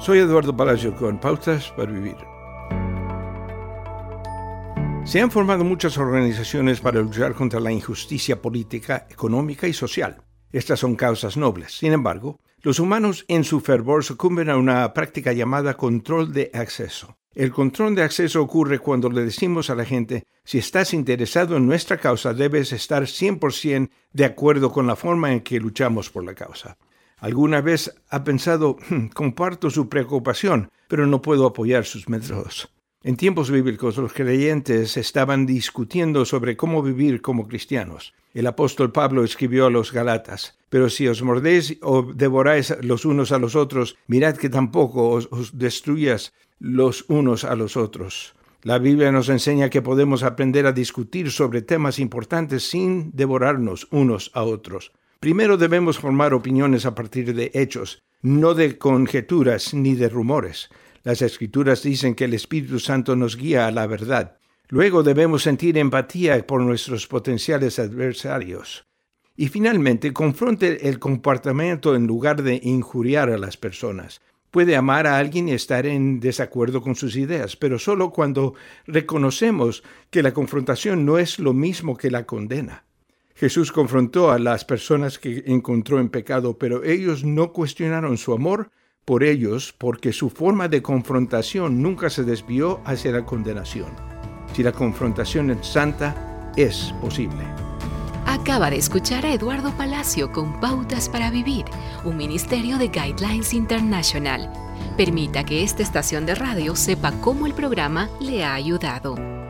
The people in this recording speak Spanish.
Soy Eduardo Palacio con Pautas para Vivir. Se han formado muchas organizaciones para luchar contra la injusticia política, económica y social. Estas son causas nobles. Sin embargo, los humanos en su fervor sucumben a una práctica llamada control de acceso. El control de acceso ocurre cuando le decimos a la gente, si estás interesado en nuestra causa, debes estar 100% de acuerdo con la forma en que luchamos por la causa. ¿Alguna vez ha pensado, hmm, comparto su preocupación, pero no puedo apoyar sus métodos? En tiempos bíblicos los creyentes estaban discutiendo sobre cómo vivir como cristianos. El apóstol Pablo escribió a los Galatas, pero si os mordéis o devoráis los unos a los otros, mirad que tampoco os, os destruyas los unos a los otros. La Biblia nos enseña que podemos aprender a discutir sobre temas importantes sin devorarnos unos a otros. Primero debemos formar opiniones a partir de hechos, no de conjeturas ni de rumores. Las escrituras dicen que el Espíritu Santo nos guía a la verdad. Luego debemos sentir empatía por nuestros potenciales adversarios. Y finalmente, confronte el comportamiento en lugar de injuriar a las personas. Puede amar a alguien y estar en desacuerdo con sus ideas, pero solo cuando reconocemos que la confrontación no es lo mismo que la condena. Jesús confrontó a las personas que encontró en pecado, pero ellos no cuestionaron su amor por ellos porque su forma de confrontación nunca se desvió hacia la condenación. Si la confrontación es santa, es posible. Acaba de escuchar a Eduardo Palacio con Pautas para Vivir, un ministerio de Guidelines International. Permita que esta estación de radio sepa cómo el programa le ha ayudado.